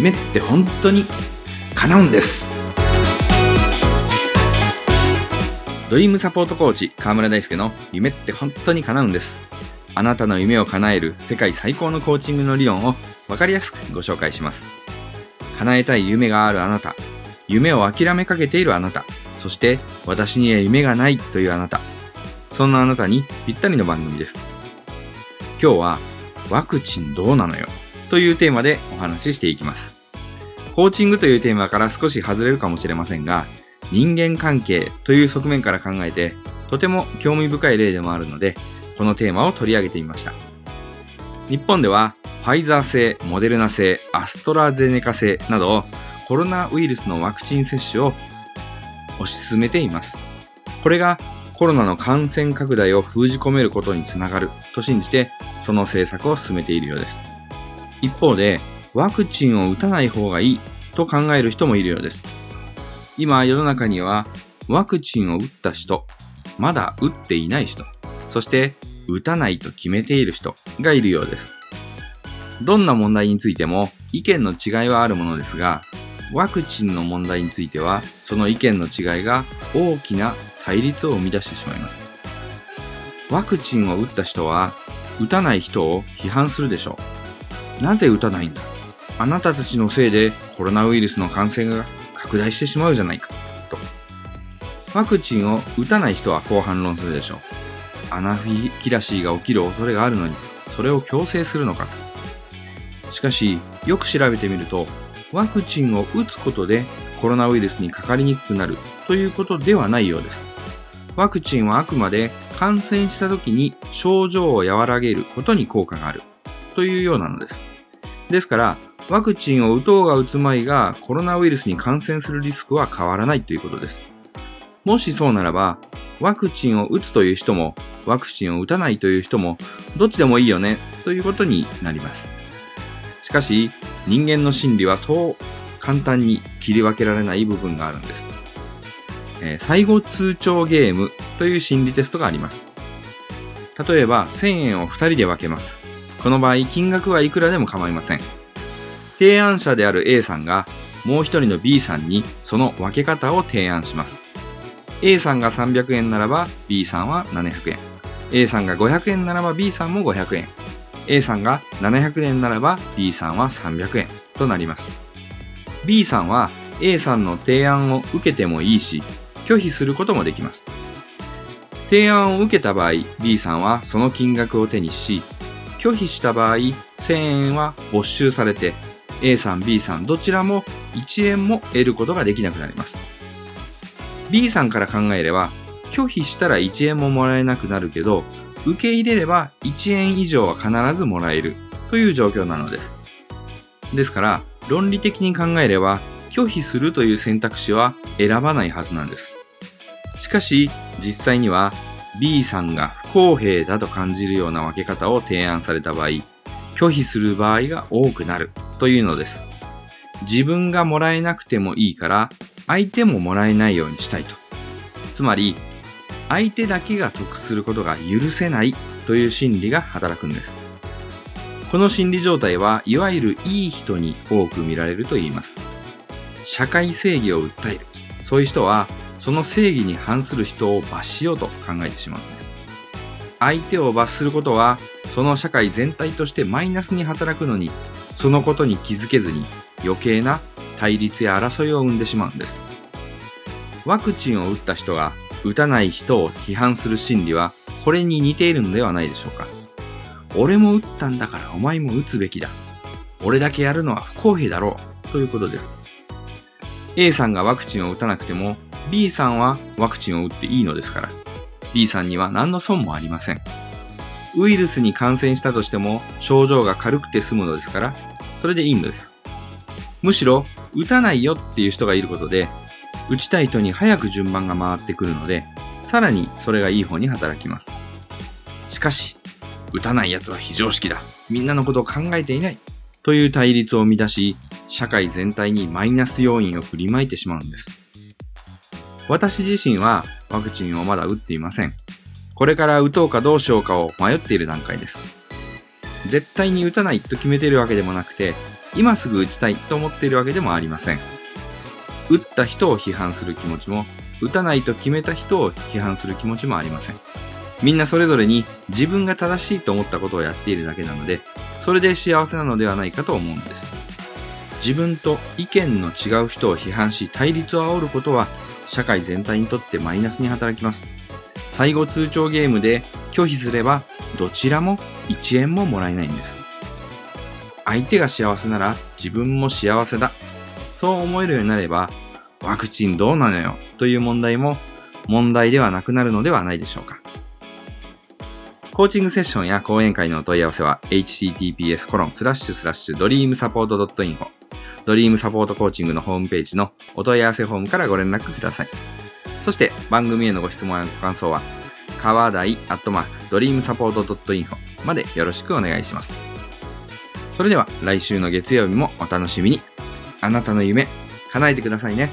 夢って本当に叶うんです。ドリームサポートコーチ河村大輔の夢って本当に叶うんです。あなたの夢を叶える世界最高のコーチングの理論を分かりやすくご紹介します。叶えたい夢があるあなた。夢を諦めかけているあなた。そして私には夢がないというあなた。そんなあなたにぴったりの番組です。今日はワクチンどうなのよ。というテーマでお話ししていきます。コーチングというテーマから少し外れるかもしれませんが、人間関係という側面から考えて、とても興味深い例でもあるので、このテーマを取り上げてみました。日本では、ファイザー製、モデルナ製、アストラゼネカ製など、コロナウイルスのワクチン接種を推し進めています。これがコロナの感染拡大を封じ込めることにつながると信じて、その政策を進めているようです。一方で、ワクチンを打たない方がいいと考える人もいるようです。今世の中にはワクチンを打った人、まだ打っていない人、そして打たないと決めている人がいるようです。どんな問題についても意見の違いはあるものですが、ワクチンの問題についてはその意見の違いが大きな対立を生み出してしまいます。ワクチンを打った人は打たない人を批判するでしょう。なぜ打たないんだ？あなたたちのせいでコロナウイルスの感染が拡大してしまうじゃないか。と。ワクチンを打たない人はこう反論するでしょう。アナフィキラシーが起きる恐れがあるのに、それを強制するのかと。しかし、よく調べてみると、ワクチンを打つことでコロナウイルスにかかりにくくなるということではないようです。ワクチンはあくまで感染した時に症状を和らげることに効果があるというようなのです。ですから、ワクチンを打とうが打つまいがコロナウイルスに感染するリスクは変わらないということです。もしそうならば、ワクチンを打つという人も、ワクチンを打たないという人も、どっちでもいいよね、ということになります。しかし、人間の心理はそう簡単に切り分けられない部分があるんです。えー、最後通帳ゲームという心理テストがあります。例えば、1000円を2人で分けます。この場合、金額はいくらでも構いません。提案者である A さんがもう一人の B さんにその分け方を提案します。A さんが300円ならば B さんは700円。A さんが500円ならば B さんも500円。A さんが700円ならば B さんは300円となります。B さんは A さんの提案を受けてもいいし、拒否することもできます。提案を受けた場合、B さんはその金額を手にし、拒否した場合、1000円は没収されて、A さん、B さんどちらも1円も得ることができなくなります。B さんから考えれば、拒否したら1円ももらえなくなるけど、受け入れれば1円以上は必ずもらえるという状況なのです。ですから、論理的に考えれば、拒否するという選択肢は選ばないはずなんです。しかし、実際には B さんが不公平だと感じるような分け方を提案された場合、拒否する場合が多くなるというのです。自分がもらえなくてもいいから、相手ももらえないようにしたいと。つまり、相手だけが得することが許せないという心理が働くんです。この心理状態はいわゆるいい人に多く見られると言います。社会正義を訴える。そういう人はその正義に反する人を罰しようと考えてしまうんです。相手を罰することは、その社会全体としてマイナスに働くのに、そのことに気づけずに余計な対立や争いを生んでしまうんです。ワクチンを打った人が打たない人を批判する心理は、これに似ているのではないでしょうか。俺も打ったんだからお前も打つべきだ。俺だけやるのは不公平だろう。ということです。A さんがワクチンを打たなくても B さんはワクチンを打っていいのですから、B さんには何の損もありません。ウイルスに感染したとしても症状が軽くて済むのですから、それでいいのです。むしろ、打たないよっていう人がいることで、打ちたい人に早く順番が回ってくるので、さらにそれがいい方に働きます。しかし、打たない奴は非常識だ。みんなのことを考えていない。という対立を生み出し、社会全体にマイナス要因を振りまいてしまうんです。私自身はワクチンをまだ打っていません。これから打とうかどうしようかを迷っている段階です。絶対に打たないと決めているわけでもなくて、今すぐ打ちたいと思っているわけでもありません。打った人を批判する気持ちも、打たないと決めた人を批判する気持ちもありません。みんなそれぞれに自分が正しいと思ったことをやっているだけなので、それで幸せなのではないかと思うんです。自分と意見の違う人を批判し対立を煽ることは社会全体にとってマイナスに働きます。最後通帳ゲームで拒否すればどちらも1円ももらえないんです。相手が幸せなら自分も幸せだ。そう思えるようになればワクチンどうなのよ？という問題も問題ではなくなるのではないでしょうか。コーチングセッションや講演会のお問い合わせは https://dreamsupport.info ドリームサポートコーチングのホームページのお問い合わせフォームからご連絡ください。そして番組へのご質問やご感想は、かわだいアットマークドリームサポート .info までよろしくお願いします。それでは来週の月曜日もお楽しみに。あなたの夢、叶えてくださいね。